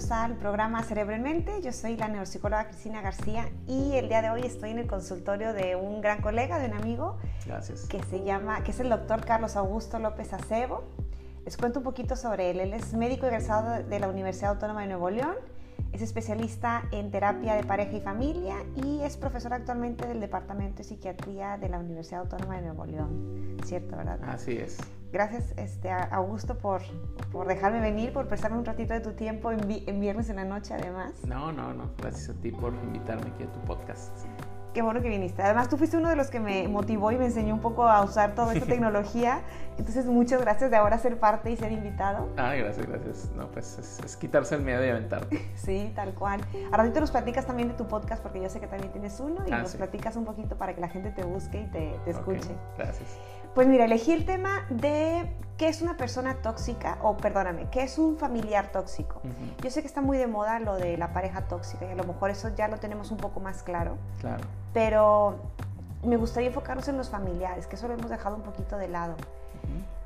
bienvenidos al programa Cerebro en Mente. Yo soy la neuropsicóloga Cristina García y el día de hoy estoy en el consultorio de un gran colega, de un amigo, Gracias. que se llama, que es el doctor Carlos Augusto López Acebo. Les cuento un poquito sobre él. Él es médico egresado de la Universidad Autónoma de Nuevo León, es especialista en terapia de pareja y familia y es profesor actualmente del Departamento de Psiquiatría de la Universidad Autónoma de Nuevo León. ¿Cierto, verdad? Así es. Gracias, este, a- Augusto, por, por dejarme venir, por prestarme un ratito de tu tiempo en, vi- en viernes en la noche, además. No, no, no. Gracias a ti por invitarme aquí a tu podcast. Qué bueno que viniste. Además, tú fuiste uno de los que me motivó y me enseñó un poco a usar toda esta tecnología. Entonces, muchas gracias de ahora ser parte y ser invitado. Ah, gracias, gracias. No, pues es, es quitarse el miedo y aventarte. Sí, tal cual. A ratito nos platicas también de tu podcast, porque yo sé que también tienes uno, y Ah, nos sí. platicas un poquito para que la gente te busque y te, escuche. gracias. Pues mira, elegí el tema de qué es una persona tóxica, o perdóname, qué es un familiar tóxico. Yo sé que está muy de moda lo de la pareja tóxica y a lo mejor eso ya lo tenemos un poco más claro, Claro. pero me gustaría enfocarnos en los familiares, que eso lo hemos dejado un poquito de lado.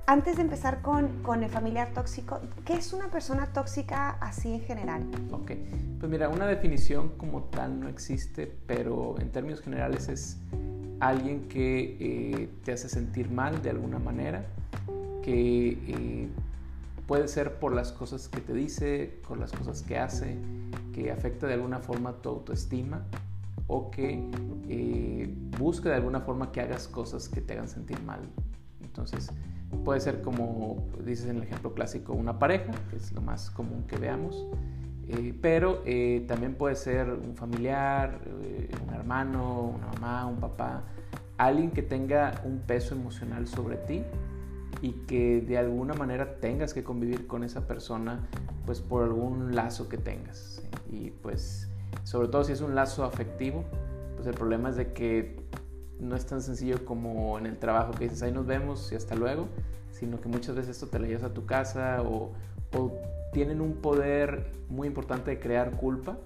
Antes de empezar con, con el familiar tóxico, ¿qué es una persona tóxica así en general? Ok. Pues mira, una definición como tal no existe, pero en términos generales es alguien que eh, te hace sentir mal de alguna manera, que eh, puede ser por las cosas que te dice, por las cosas que hace, que afecta de alguna forma tu autoestima o que eh, busca de alguna forma que hagas cosas que te hagan sentir mal. Entonces, puede ser como dices en el ejemplo clásico, una pareja, que es lo más común que veamos, eh, pero eh, también puede ser un familiar, eh, un hermano, una mamá, un papá, alguien que tenga un peso emocional sobre ti y que de alguna manera tengas que convivir con esa persona pues por algún lazo que tengas y pues sobre todo si es un lazo afectivo pues el problema es de que no es tan sencillo como en el trabajo que dices ahí nos vemos y hasta luego sino que muchas veces esto te lo llevas a tu casa o, o tienen un poder muy importante de crear culpa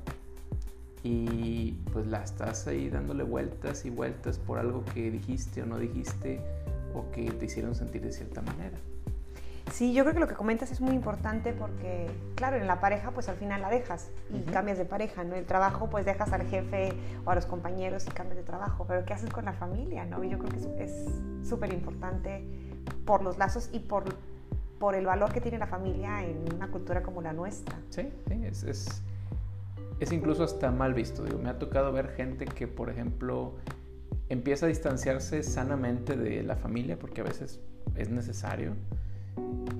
y pues la estás ahí dándole vueltas y vueltas por algo que dijiste o no dijiste o que te hicieron sentir de cierta manera. Sí, yo creo que lo que comentas es muy importante porque, claro, en la pareja pues al final la dejas y Ujú. cambias de pareja, ¿no? El trabajo pues dejas al jefe o a los compañeros y cambias de trabajo, pero ¿qué haces con la familia, no? Yo creo que es- es súper importante por los lazos y por, por el valor que tiene la familia en una cultura como la nuestra. Sí, sí, es, es, es incluso hasta mal visto. Digo, me ha tocado ver gente que, por ejemplo, empieza a distanciarse sanamente de la familia, porque a veces es necesario,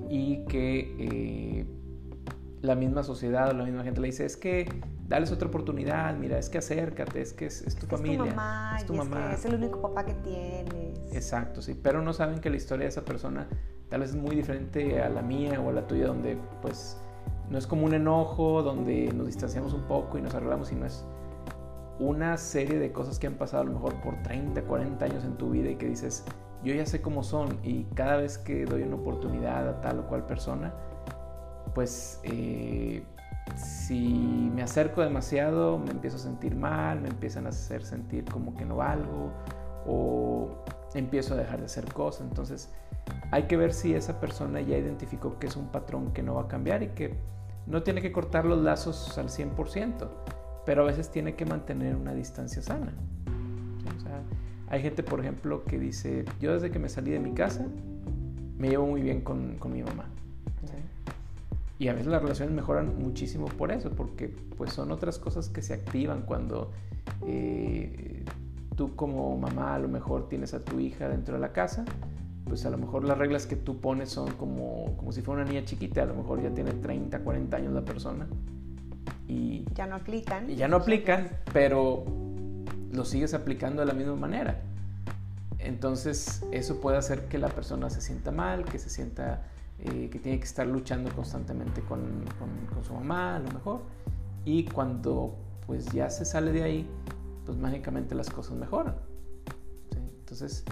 y que eh, la misma sociedad o la misma gente le dice, es que dales otra oportunidad, mira, es que acércate, es que es, es tu Es familia. Es tu mamá, es tu y mamá. Es, que es el único papá que tienes. Exacto, sí, pero no saben que la historia de esa persona tal vez es muy diferente a la mía o a la tuya, donde pues no es como un enojo, donde nos distanciamos un poco y nos arreglamos, sino es una serie de cosas que han pasado a lo mejor por 30, 40 años en tu vida y que dices, yo ya sé cómo son y cada vez que doy una oportunidad a tal o cual persona, pues eh, si me acerco demasiado me empiezo a sentir mal, me empiezan a hacer sentir como que no valgo o empiezo a dejar de hacer cosas. Entonces hay que ver si esa persona ya identificó que es un patrón que no va a cambiar y que no tiene que cortar los lazos al 100%, pero a veces tiene que mantener una distancia sana. ¿sí? O sea, hay gente, por ejemplo, que dice, yo desde que me salí de mi casa me llevo muy bien con, con mi mamá. ¿sí? Y a veces las relaciones mejoran muchísimo por eso, porque pues son otras cosas que se activan cuando eh, tú como mamá a lo mejor tienes a tu hija dentro de la casa, pues a lo mejor las reglas que tú pones son como, como si fuera una niña chiquita, a lo mejor ya tiene 30, 40 años la persona y, Ya no aplican. y ya no aplican, pero lo sigues aplicando de la misma manera. Entonces eso puede hacer que la persona se sienta mal, que se sienta eh, que tiene que estar luchando constantemente con, con- con su mamá a lo mejor. Y cuando pues ya se sale de ahí, pues mágicamente las cosas mejoran. ¿sí? Entonces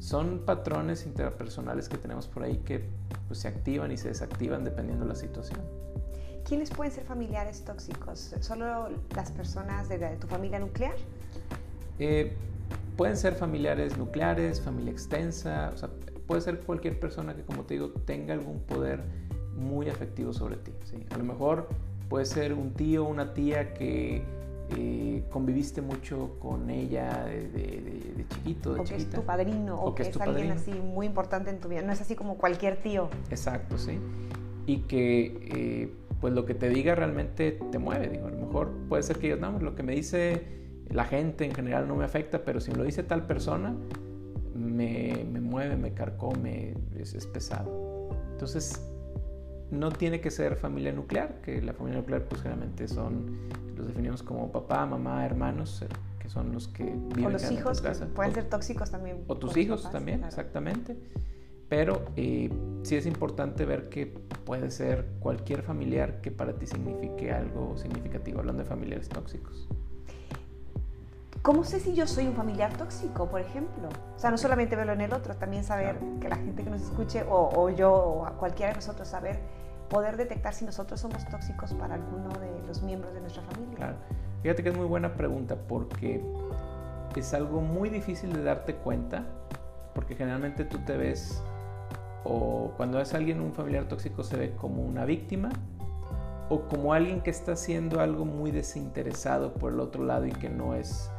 son patrones interpersonales que tenemos por ahí que pues, se activan y se desactivan dependiendo de la situación. ¿Quiénes pueden ser familiares tóxicos? ¿Solo las personas de, de tu familia nuclear? Eh, pueden ser familiares nucleares, familia extensa, o sea, puede ser cualquier persona que, como te digo, tenga algún poder muy afectivo sobre ti. ¿sí? A lo mejor puede ser un tío una tía que eh, conviviste mucho con ella de, chiquito, de o que es tu padrino, o, que, es, alguien así muy importante en tu vida, no es así como cualquier tío. Exacto, sí. Y que eh, pues lo que te diga realmente te mueve, digo, a lo mejor puede ser que yo, no, lo que me dice la gente en general no me afecta, pero si me lo dice tal persona, me, me mueve, me carcome, es, es pesado. Entonces, no tiene que ser familia nuclear, que la familia nuclear pues generalmente son, los definimos como papá, mamá, hermanos, eh, que son los que viven o los hijos, casa. pueden ser tóxicos también. O tus hijos también, exactamente. Pero eh, sí es importante ver que puede ser cualquier familiar que para ti signifique algo significativo, hablando de familiares tóxicos. ¿Cómo sé si yo soy un familiar tóxico, por ejemplo? O sea, no solamente verlo en el otro, también saber que la gente que nos escuche, o, o yo, o cualquiera de nosotros, saber poder detectar si nosotros somos tóxicos para alguno de los miembros de nuestra familia. Claro. Fíjate que es muy buena pregunta porque es algo muy difícil de darte cuenta, porque generalmente tú te ves, o cuando es alguien, un familiar tóxico, se ve como una víctima o como alguien que está haciendo algo muy desinteresado por el otro lado y que no es,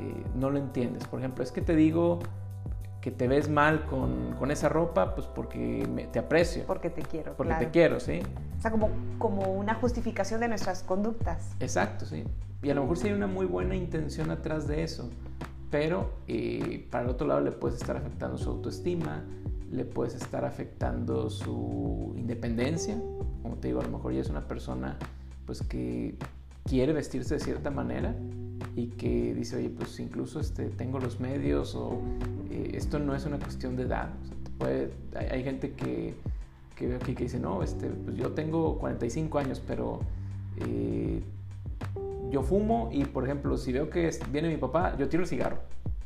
eh, no lo entiendes. Por ejemplo, es que te digo, que te ves mal con, con esa ropa, pues porque te aprecio. Porque te quiero. Porque te quiero, sí. O sea, como, como una justificación de nuestras conductas. Exacto, sí. Y a lo mejor sí hay una muy buena intención atrás de eso, pero eh, para el otro lado le puedes estar afectando su autoestima, le puedes estar afectando su independencia. Como te digo, a lo mejor ya es una persona pues que quiere vestirse de cierta manera y que dice, oye, pues incluso este, tengo los medios o eh, esto no es una cuestión de edad. puede, hay, gente que, que veo aquí que dice, no, este, pues yo tengo 45 años, pero eh, yo fumo y, por ejemplo, si veo que viene mi papá, yo tiro el cigarro.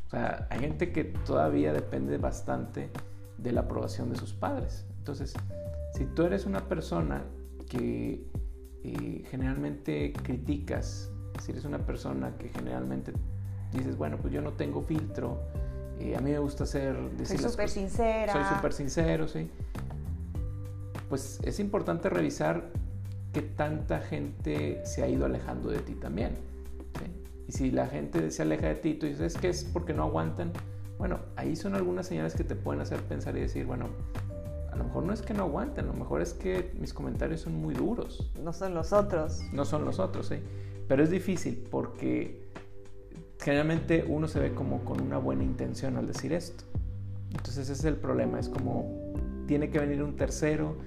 O sea, hay gente que todavía depende bastante de la aprobación de sus padres. Entonces, si tú eres una persona que eh, generalmente criticas si eres una persona que generalmente dices, bueno, pues yo no tengo filtro, eh, a mí me gusta ser... Decir soy súper sincera. Soy súper sincero, sí. Pues es importante revisar qué tanta gente se ha ido alejando de ti también. Y si la gente se aleja de ti, tú dices, es que es porque no aguantan. Bueno, ahí son algunas señales que te pueden hacer pensar y decir, bueno, a lo mejor no es que no aguanten, a lo mejor es que mis comentarios son muy duros. No son los otros. No son los otros, sí. Pero es difícil porque generalmente uno se ve como con una buena intención al decir esto. Entonces ese es el problema, es como tiene que venir un tercero.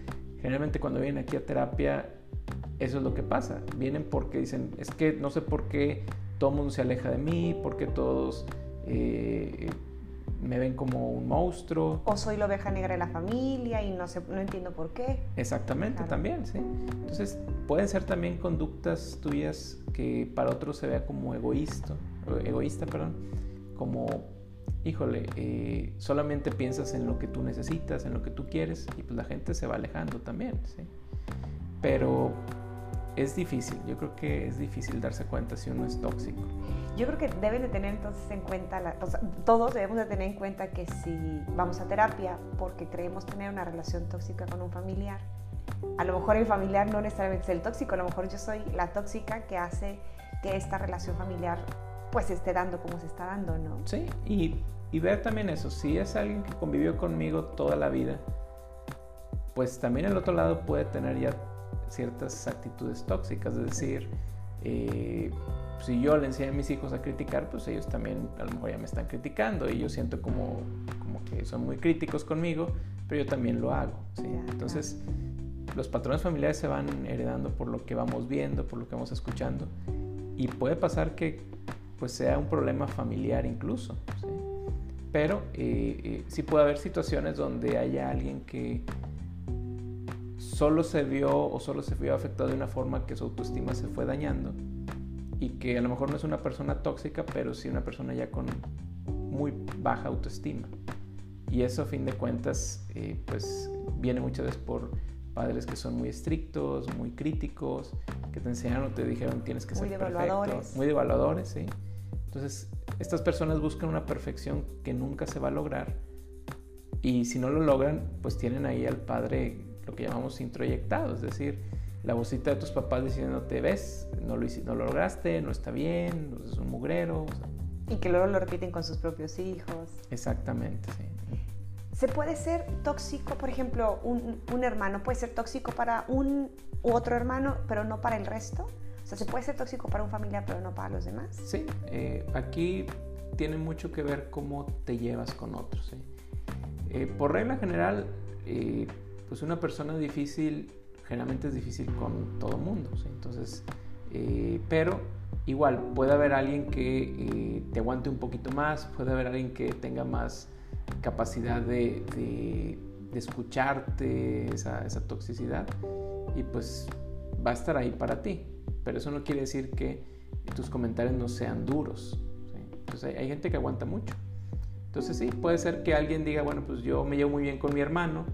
Generalmente cuando vienen aquí a terapia, eso es lo que pasa. Vienen porque dicen, es que no sé por qué todo el mundo se aleja de mí, porque todos eh, me ven como un monstruo. O soy la oveja negra de la familia y no, sé, no entiendo por qué. Exactamente, también, sí. Entonces, pueden ser también conductas tuyas que para otros se vea como egoísta, egoísta, perdón, como, híjole, eh, solamente piensas en lo que tú necesitas, en lo que tú quieres, y pues la gente se va alejando también, sí. Pero es difícil, yo creo que es difícil darse cuenta si uno es tóxico. Yo creo que deben de tener entonces en cuenta, todos debemos de tener en cuenta que si vamos a terapia porque creemos tener una relación tóxica con un familiar, a lo mejor el familiar no necesariamente es el tóxico, a lo mejor yo soy la tóxica que hace que esta relación familiar pues esté dando como se está dando, ¿no? Sí, y, y ver también eso, si es alguien que convivió conmigo toda la vida, pues también el otro lado puede tener ya ciertas actitudes tóxicas, es decir, eh, si yo le enseño a mis hijos a criticar, pues ellos también a lo mejor ya me están criticando y yo siento como, como que son muy críticos conmigo, pero yo también lo hago. Entonces, los patrones familiares se van heredando por lo que vamos viendo, por lo que vamos escuchando y puede pasar que pues sea un problema familiar incluso. Pero eh, eh, sí puede haber situaciones donde haya alguien que solo se vio o solo se vio afectado de una forma que su autoestima se fue dañando y que a lo mejor no es una persona tóxica, pero sí una persona ya con muy baja autoestima. Y eso a fin de cuentas eh, pues viene muchas veces por padres que son muy estrictos, muy críticos, que te enseñaron o te dijeron tienes que ser perfecto, muy devaluadores, sí. Entonces, estas personas buscan una perfección que nunca se va a lograr y si no lo logran, pues tienen ahí al padre lo que llamamos introyectado, es decir, la vocita de tus papás diciéndote, ves, no lo, no lo lograste, no está bien, es un mugrero. y que luego lo repiten con sus propios hijos. Exactamente, sí. ¿Se puede ser tóxico, por ejemplo, un, un, hermano puede ser tóxico para un u otro hermano, pero no para el resto? O sea, ¿se puede ser tóxico para un familiar, pero no para los demás? Sí, eh, aquí tiene mucho que ver cómo te llevas con otros. Eh, por regla general, eh, pues una persona difícil generalmente es difícil con todo mundo. Entonces, eh, pero igual puede haber alguien que te aguante un poquito más, puede haber alguien que tenga más capacidad de, de, escucharte esa, esa, toxicidad y pues va a estar ahí para ti. Pero eso no quiere decir que tus comentarios no sean duros. Entonces hay, gente que aguanta mucho. Entonces sí, puede ser que alguien diga, bueno, pues yo me llevo muy bien con mi hermano,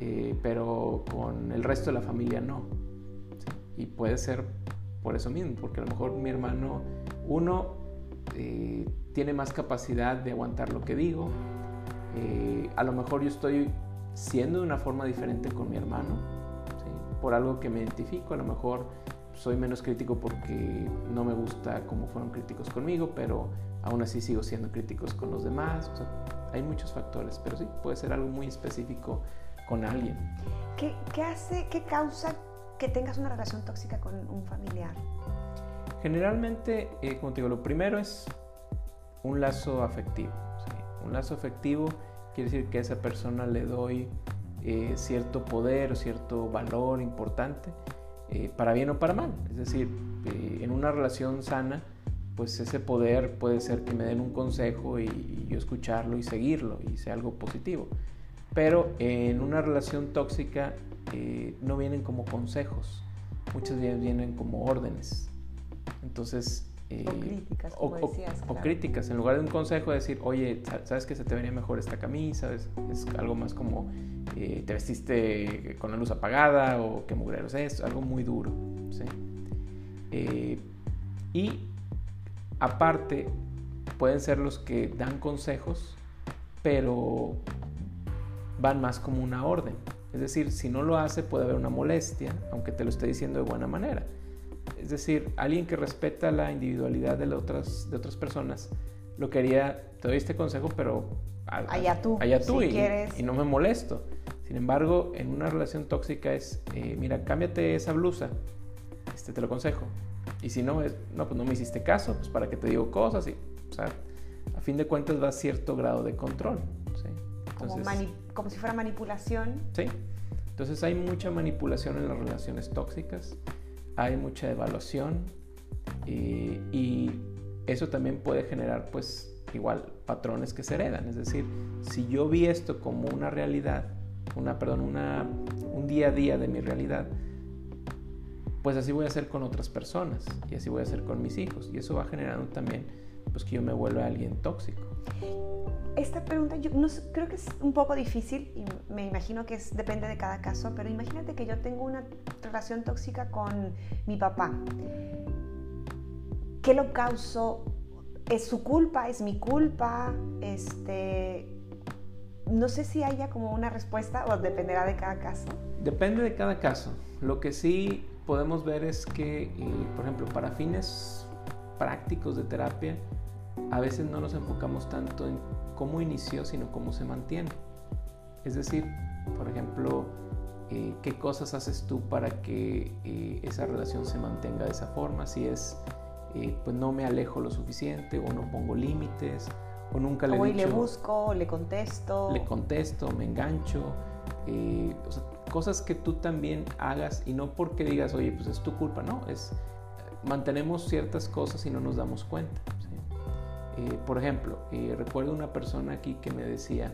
eh, pero con el resto de la familia no. Y puede ser por eso mismo, porque a lo mejor mi hermano, uno, eh, tiene más capacidad de aguantar lo que digo. Eh, a lo mejor yo estoy siendo de una forma diferente con mi hermano, por algo que me identifico. A lo mejor soy menos crítico porque no me gusta cómo fueron críticos conmigo, pero aún así sigo siendo críticos con los demás. hay muchos factores, pero sí, puede ser algo muy específico con alguien. ¿Qué, qué hace, qué causa que tengas una relación tóxica con un familiar? Generalmente, eh, como te digo, lo primero es un lazo afectivo. Un lazo afectivo quiere decir que a esa persona le doy eh, cierto poder o cierto valor importante, eh, para bien o para mal. Es decir, en una relación sana, pues ese poder puede ser que me den un consejo y, yo escucharlo y seguirlo y sea algo positivo. Pero en una relación tóxica eh, no vienen como consejos, muchas veces vienen como órdenes. Entonces... Eh, o críticas, como decías, o, críticas, en lugar de un consejo decir, oye, sabes que se te vería mejor esta camisa, es, algo más como eh, te vestiste con la luz apagada o qué mugrero es algo muy duro. ¿sí? y Aparte, pueden ser los que dan consejos, pero van más como una orden. Es decir, si no lo hace puede haber una molestia, aunque te lo esté diciendo de buena manera. Es decir, alguien que respeta la individualidad de otras, de otras personas, lo quería, te doy este consejo, pero allá tú, allá tú y, y, no me molesto. Sin embargo, en una relación tóxica es, eh, mira, cámbiate esa blusa, este te lo aconsejo. Y si no, es, no, pues no me hiciste caso, pues para qué te digo cosas. Y, o sea, a fin de cuentas va a cierto grado de control. ¿sí? como, como, si fuera manipulación. Sí. Entonces hay mucha manipulación en las relaciones tóxicas, hay mucha evaluación y, y eso también puede generar pues igual patrones que se heredan. Es decir, si yo vi esto como una realidad, una, perdón, una, un día a día de mi realidad, pues así voy a hacer con otras personas y así voy a hacer con mis hijos y eso va generando también pues que yo me vuelva alguien tóxico. Esta pregunta yo creo que es un poco difícil y me imagino que depende de cada caso, pero imagínate que yo tengo una relación tóxica con mi papá. ¿Qué lo causó? ¿Es su culpa? ¿Es mi culpa? Este, no sé si haya como una respuesta o dependerá de cada caso. Depende de cada caso. Lo que sí podemos ver es que, eh, por ejemplo, para fines prácticos de terapia, a veces no nos enfocamos tanto en cómo inició, sino cómo se mantiene. Es decir, por ejemplo, eh, qué cosas haces tú para que eh, esa relación se mantenga de esa forma, si es, pues no me alejo lo suficiente o no pongo límites o nunca le o le busco, le contesto. Le contesto, me engancho. o sea, cosas que tú también hagas y no porque digas, oye, pues es tu culpa, no, es mantenemos ciertas cosas y no nos damos cuenta. Eh, por ejemplo, eh, recuerdo una persona aquí que me decía,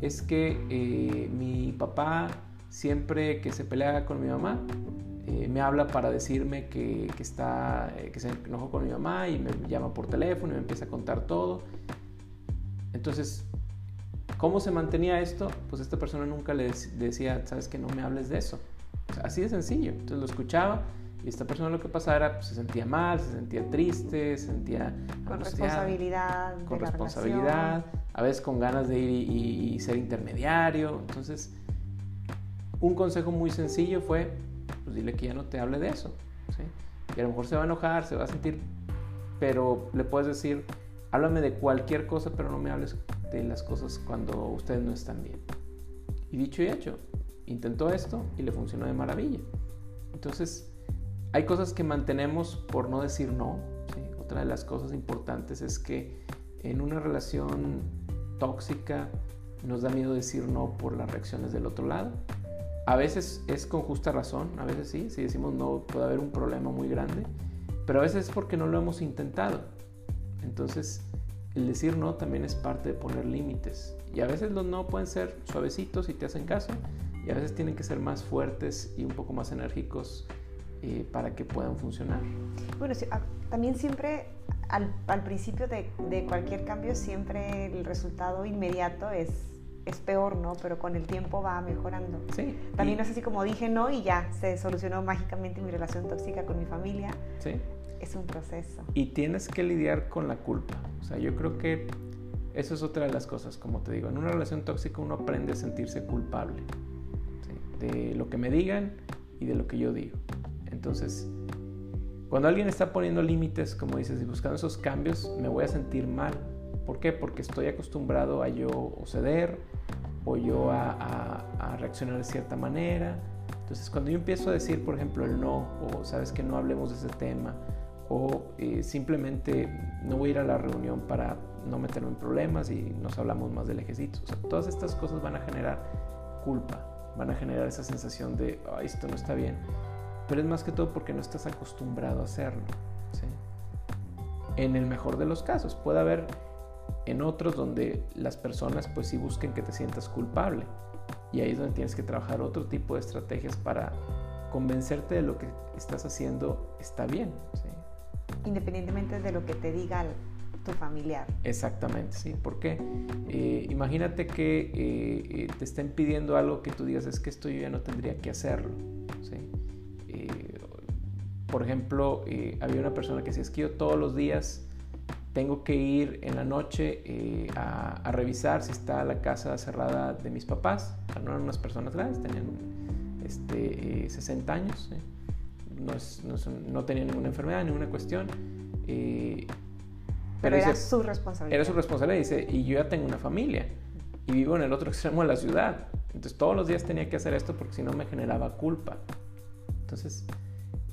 es que eh, mi papá siempre que se pelea con mi mamá, me habla para decirme que, que, está, que se enojó con mi mamá y me llama por teléfono y me empieza a contar todo. Entonces, ¿Cómo se mantenía esto? Pues esta persona nunca le decía, sabes que no me hables de eso. así de sencillo. Entonces lo escuchaba y esta persona lo que pasaba era, pues, se sentía mal, se sentía triste, se sentía... Con responsabilidad. Con responsabilidad, a veces con ganas de ir y, ser intermediario. Entonces, un consejo muy sencillo fue, pues dile que ya no te hable de eso. ¿sí? Y a lo mejor se va a enojar, se va a sentir, pero le puedes decir, háblame de cualquier cosa, pero no me hables de las cosas cuando ustedes no están bien. Y dicho y hecho, intentó esto y le funcionó de maravilla. Entonces, hay cosas que mantenemos por no decir no. Otra de las cosas importantes es que en una relación tóxica nos da miedo decir no por las reacciones del otro lado. A veces es con justa razón, a veces sí, si decimos no puede haber un problema muy grande, pero a veces es porque no lo hemos intentado. Entonces, el decir no también es parte de poner límites. Y a veces los no pueden ser suavecitos y te hacen caso, y a veces tienen que ser más fuertes y un poco más enérgicos eh, para que puedan funcionar. Bueno, ah, también siempre al, al principio de, de, cualquier cambio, siempre el resultado inmediato es, es peor, ¿no? Pero con el tiempo va mejorando. Sí. También no es así como dije no y ya se solucionó mágicamente mi relación tóxica con mi familia. Sí. Es un proceso. Y tienes que lidiar con la culpa. O sea, yo creo que eso es otra de las cosas, como te digo. En una relación tóxica uno aprende a sentirse culpable de lo que me digan y de lo que yo digo. Entonces, cuando alguien está poniendo límites, como dices, y buscando esos cambios, me voy a sentir mal. ¿Por qué? Porque estoy acostumbrado a yo ceder o yo a, reaccionar de cierta manera. Entonces, cuando yo empiezo a decir, por ejemplo, el no, o sabes que no hablemos de ese tema, o eh, simplemente no voy a ir a la reunión para no meterme en problemas y nos hablamos más del ejército. O sea, todas estas cosas van a generar culpa, van a generar esa sensación de, esto no está bien pero es más que todo porque no estás acostumbrado a hacerlo. En el mejor de los casos, puede haber en otros donde las personas pues sí busquen que te sientas culpable y ahí es donde tienes que trabajar otro tipo de estrategias para convencerte de lo que estás haciendo está bien. Independientemente de lo que te diga tu familiar. Exactamente, sí. porque eh, imagínate que eh, eh, te estén pidiendo algo que tú digas, es que esto yo ya no tendría que hacerlo. ¿sí? Por ejemplo, eh, había una persona que decía, es que yo todos los días tengo que ir en la noche eh, a, revisar si está la casa cerrada de mis papás. no eran unas personas grandes, tenían este, 60 eh, años, no, tenían ninguna enfermedad, ninguna cuestión. pero, era su responsabilidad. Era su responsabilidad, dice, y yo ya tengo una familia y vivo en el otro extremo de la ciudad. Entonces todos los días tenía que hacer esto porque si no me generaba culpa. Entonces,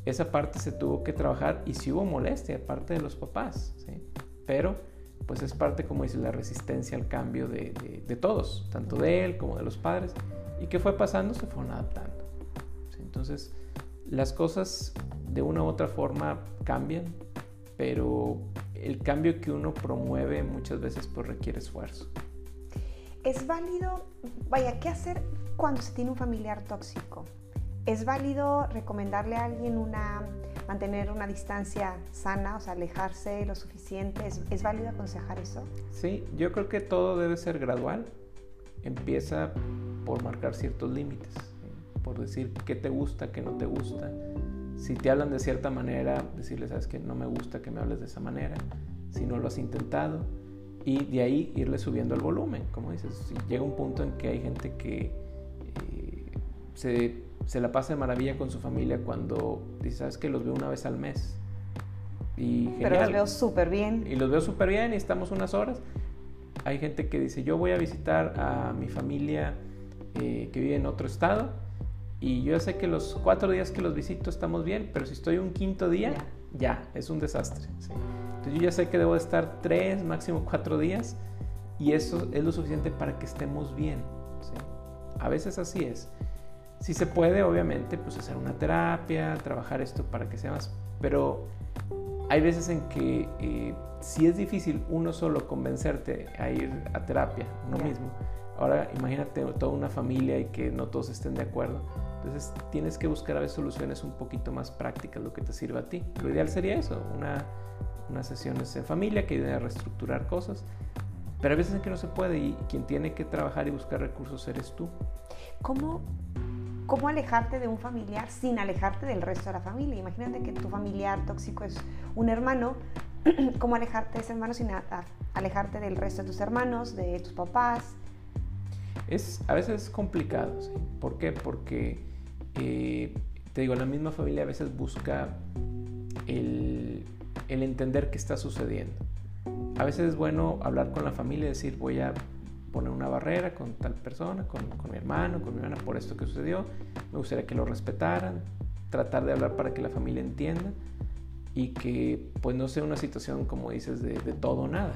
esa parte se tuvo que trabajar y sí hubo molestia, parte de los papás, ¿sí? pero pues es parte, como dice, la resistencia al cambio de, todos, tanto de él como de los padres, y que fue pasando, se fueron adaptando. Entonces, las cosas de una u otra forma cambian, pero el cambio que uno promueve muchas veces pues requiere esfuerzo. Es válido, vaya, ¿qué hacer cuando se tiene un familiar tóxico? ¿Es válido recomendarle a alguien una, mantener una distancia sana, o sea, alejarse lo suficiente? ¿Es, válido aconsejar eso? Sí, yo creo que todo debe ser gradual. Empieza por marcar ciertos límites, por decir qué te gusta, qué no te gusta. Si te hablan de cierta manera, decirles, sabes que no me gusta que me hables de esa manera, si no lo has intentado. Y de ahí irle subiendo el volumen, como dices. Si llega un punto en que hay gente que se se la pasa de maravilla con su familia cuando dice, ¿sabes que Los veo una vez al mes. Y Pero los veo súper bien. Y los veo súper bien y estamos unas horas. Hay gente que dice, yo voy a visitar a mi familia eh, que vive en otro estado y yo sé que los cuatro días que los visito estamos bien, pero si estoy un quinto día, ya, es un desastre. Entonces yo ya sé que debo estar tres, máximo cuatro días y eso es lo suficiente para que estemos bien. A veces así es. Si se puede, obviamente, pues hacer una terapia, trabajar esto para que sea más... Pero hay veces en que eh, si es difícil uno solo convencerte a ir a terapia, uno mismo. Ahora imagínate toda una familia y que no todos estén de acuerdo. Entonces tienes que buscar a veces soluciones un poquito más prácticas, lo que te sirva a ti. Lo ideal sería eso, una, unas sesiones en familia que ayuden a reestructurar cosas. Pero hay veces en que no se puede y quien tiene que trabajar y buscar recursos eres tú. ¿Cómo cómo alejarte de un familiar sin alejarte del resto de la familia. Imagínate que tu familiar tóxico es un hermano, cómo alejarte de ese hermano sin alejarte del resto de tus hermanos, de tus papás. Es, a veces es complicado, ¿sí? ¿Por qué? Porque eh, te digo, la misma familia a veces busca el entender qué está sucediendo. A veces es bueno hablar con la familia y decir, voy a poner una barrera con tal persona, con, con, mi hermano, con mi hermana, por esto que sucedió. Me gustaría que lo respetaran, tratar de hablar para que la familia entienda y que pues no sea una situación, como dices, de, de todo o nada.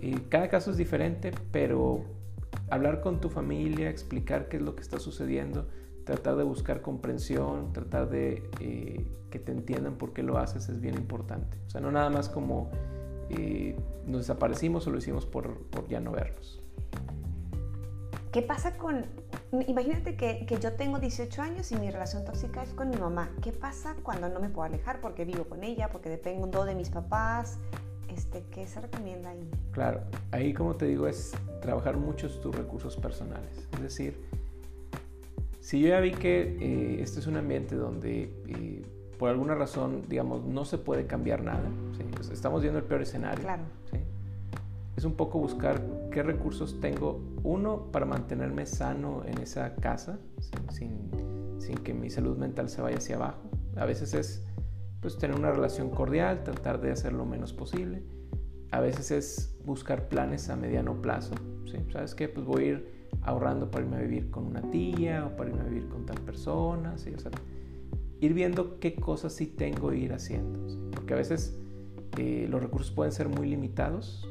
Y cada caso es diferente, pero hablar con tu familia, explicar qué es lo que está sucediendo, tratar de buscar comprensión, tratar de eh, que te entiendan por qué lo haces es bien importante. O sea, no nada más como eh, nos desaparecimos o lo hicimos por, por, ya no vernos. ¿Qué pasa con... Imagínate que, que, yo tengo 18 años y mi relación tóxica es con mi mamá. ¿Qué pasa cuando no me puedo alejar porque vivo con ella, porque dependo de mis papás? Este, ¿Qué se recomienda ahí? Claro, ahí como te digo es trabajar muchos tus recursos personales. Es decir, si yo ya vi que eh, este es un ambiente donde eh, por alguna razón, digamos, no se puede cambiar nada, pues estamos viendo el peor escenario. Claro. ¿sí? Es un poco buscar qué recursos tengo, uno, para mantenerme sano en esa casa, sin, sin que mi salud mental se vaya hacia abajo. A veces es pues, tener una relación cordial, tratar de hacer lo menos posible. A veces es buscar planes a mediano plazo. ¿sí? ¿Sabes qué? Pues voy a ir ahorrando para irme a vivir con una tía o para irme a vivir con tal persona, ¿sí? o sea, ir viendo qué cosas sí tengo e ir haciendo, ¿sí? porque a veces eh, los recursos pueden ser muy limitados,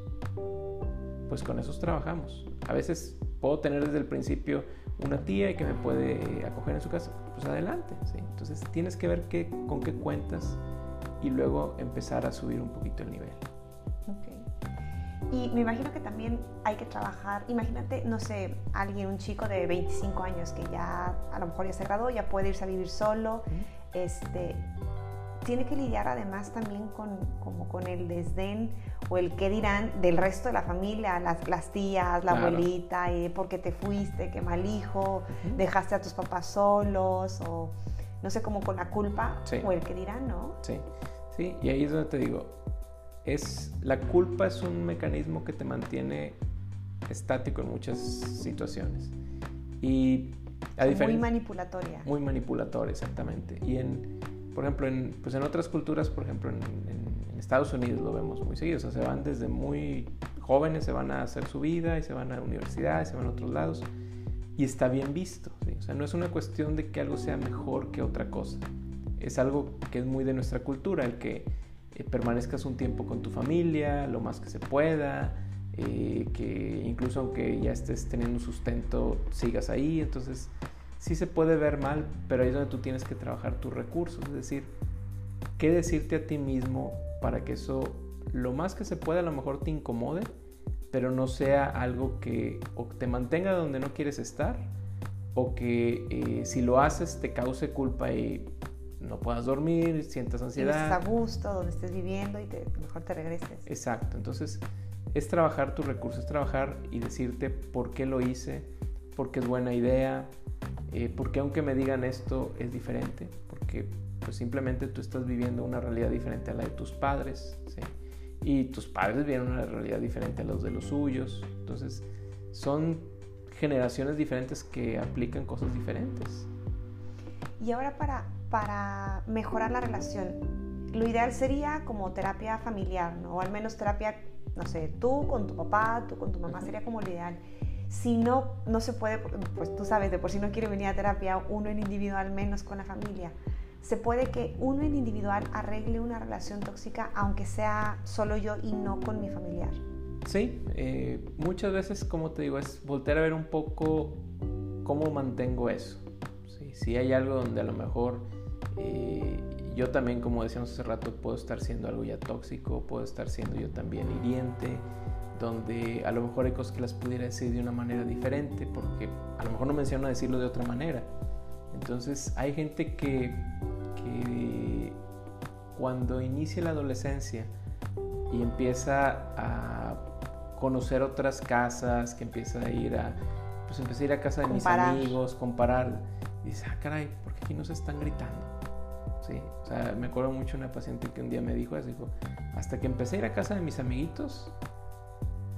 pues con esos trabajamos. A veces puedo tener desde el principio una tía y que me puede acoger en su casa, pues adelante, ¿sí? entonces tienes que ver qué, con qué cuentas y luego empezar a subir un poquito el nivel. Y me imagino que también hay que trabajar, imagínate, no sé, alguien, un chico de 25 años que ya a lo mejor ya se graduó, ya puede irse a vivir solo, este, tiene que lidiar además también con, como con el desdén o el qué dirán del resto de la familia, las, las tías, la claro. abuelita, eh, por qué te fuiste, qué mal hijo, uh -huh. dejaste a tus papás solos, o no sé, como con la culpa sí. o el qué dirán, ¿no? Sí, sí, y ahí es donde te digo, es, la culpa es un mecanismo que te mantiene estático en muchas situaciones. Y a muy manipulatoria. Muy manipulatoria, exactamente. Y en, por ejemplo, en, pues en otras culturas, por ejemplo, en, en, en, Estados Unidos lo vemos muy seguido. O sea, se van desde muy jóvenes, se van a hacer su vida y se van a universidades, se van a otros lados. Y está bien visto. ¿sí? O sea, no es una cuestión de que algo sea mejor que otra cosa. Es algo que es muy de nuestra cultura, el que eh, permanezcas un tiempo con tu familia, lo más que se pueda, eh, que incluso aunque ya estés teniendo un sustento, sigas ahí. Entonces, sí se puede ver mal, pero ahí es donde tú tienes que trabajar tus recursos, es decir, qué decirte a ti mismo para que eso lo más que se pueda a lo mejor te incomode, pero no sea algo que o te mantenga donde no quieres estar o que eh, si lo haces te cause culpa y no puedas dormir, sientas ansiedad. Estés a gusto donde estés viviendo y te, mejor te regreses. Exacto, entonces es trabajar tus recursos, es trabajar y decirte por qué lo hice, por qué es buena idea, eh, porque aunque me digan esto es diferente, porque pues simplemente tú estás viviendo una realidad diferente a la de tus padres, ¿sí? y tus padres viven una realidad diferente a los de los suyos, entonces son generaciones diferentes que aplican cosas diferentes. Y ahora para, para mejorar la relación, lo ideal sería como terapia familiar, ¿no? O al menos terapia, no sé, tú con tu papá, tú con tu mamá, sería como lo ideal. Si no, no se puede, pues tú sabes, de por si no quiere venir a terapia, uno en individual menos con la familia. Se puede que uno en individual arregle una relación tóxica, aunque sea solo yo y no con mi familiar. Sí, eh, muchas veces, como te digo, es volver a ver un poco cómo mantengo eso. ¿sí? Si hay algo donde a lo mejor eh, yo también, como decíamos hace rato, puedo estar siendo algo ya tóxico, puedo estar siendo yo también hiriente, donde a lo mejor hay cosas que las pudiera decir de una manera diferente, porque a lo mejor no menciono decirlo de otra manera. Entonces hay gente que, que cuando inicia la adolescencia y empieza a conocer otras casas, que empieza a ir a, pues empieza a ir a casa de comparar. mis amigos, comparar, y dice, ah, caray, ¿por qué aquí no se están gritando? Sí, o sea, me acuerdo mucho una paciente que un día me dijo eso, dijo, hasta que empecé a ir a casa de mis amiguitos,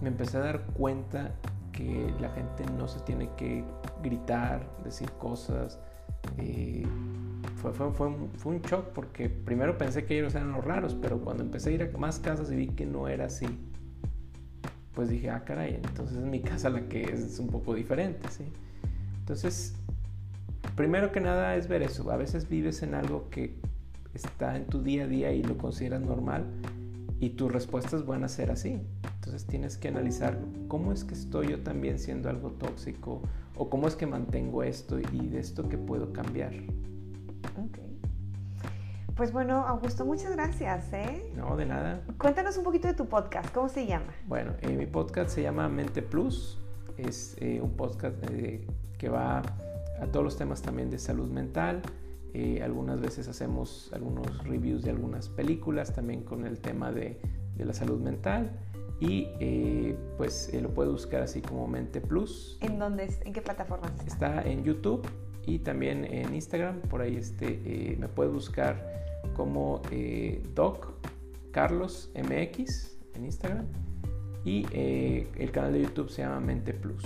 me empecé a dar cuenta que la gente no se tiene que gritar, decir cosas, eh, fue, fue, fue, un, fue, un, shock porque primero pensé que ellos eran los raros, pero cuando empecé a ir a más casas y vi que no era así, pues dije, ah, caray, entonces es mi casa la que es un poco diferente, ¿sí? Entonces, primero que nada es ver eso. A veces vives en algo que está en tu día a día y lo consideras normal y tus respuestas van a ser así. Entonces tienes que analizar cómo es que estoy yo también siendo algo tóxico o cómo es que mantengo esto y de esto que puedo cambiar. Pues bueno, Augusto, muchas gracias. ¿eh? No, de nada. Cuéntanos un poquito de tu podcast. ¿Cómo se llama? Bueno, eh, mi podcast se llama Mente Plus. Es eh, un podcast eh, que va a todos los temas también de salud mental. algunas veces hacemos algunos reviews de algunas películas también con el tema de, de la salud mental. Y pues lo puede buscar así como Mente Plus. ¿En dónde? ¿En qué plataforma está? Está en YouTube y también en Instagram. Por ahí este, me puede buscar como eh, Doc Carlos MX en Instagram y eh, el canal de YouTube se llama Mente Plus.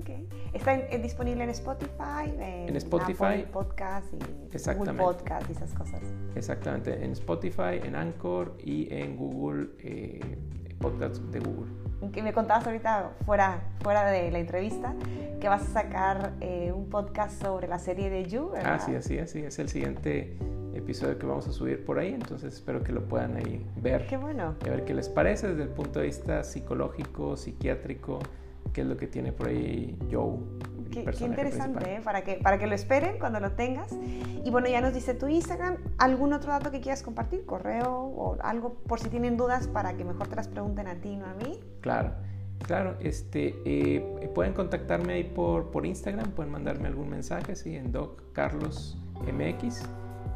Okay. ¿Está disponible en Spotify? En, Spotify. Podcast y Google Podcast y esas cosas. Exactamente, en Spotify, en Anchor y en Google eh, Podcast de Google. Que me contabas ahorita fuera, fuera de la entrevista que vas a sacar eh, un podcast sobre la serie de You, ¿verdad? Ah, sí, así, así. Es el siguiente episodio que vamos a subir por ahí, entonces espero que lo puedan ahí ver. Qué bueno. Y a ver qué les parece desde el punto de vista psicológico, psiquiátrico, qué es lo que tiene por ahí Joe. Qué, qué, interesante, ¿eh? para, que, para que lo esperen cuando lo tengas. Y bueno, ya nos dice tu Instagram. ¿Algún otro dato que quieras compartir? ¿Correo o algo por si tienen dudas para que mejor te las pregunten a ti, no a mí? Claro. Claro, este, eh, pueden contactarme ahí por, por Instagram, pueden mandarme algún mensaje, sí, en Doc Carlos MX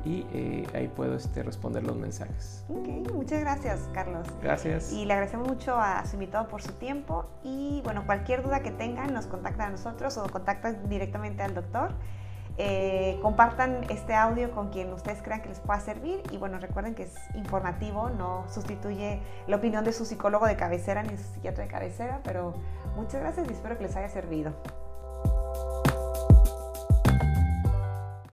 y eh, ahí puedo este, responder los mensajes. Ok, muchas gracias, Carlos. Gracias. Y le agradecemos mucho a su invitado por su tiempo. Y bueno, cualquier duda que tengan, nos contactan a nosotros o contactan directamente al doctor. Eh, compartan este audio con quien ustedes crean que les pueda servir y bueno, recuerden que es informativo, no sustituye la opinión de su psicólogo de cabecera ni su psiquiatra de cabecera, pero muchas gracias y espero que les haya servido.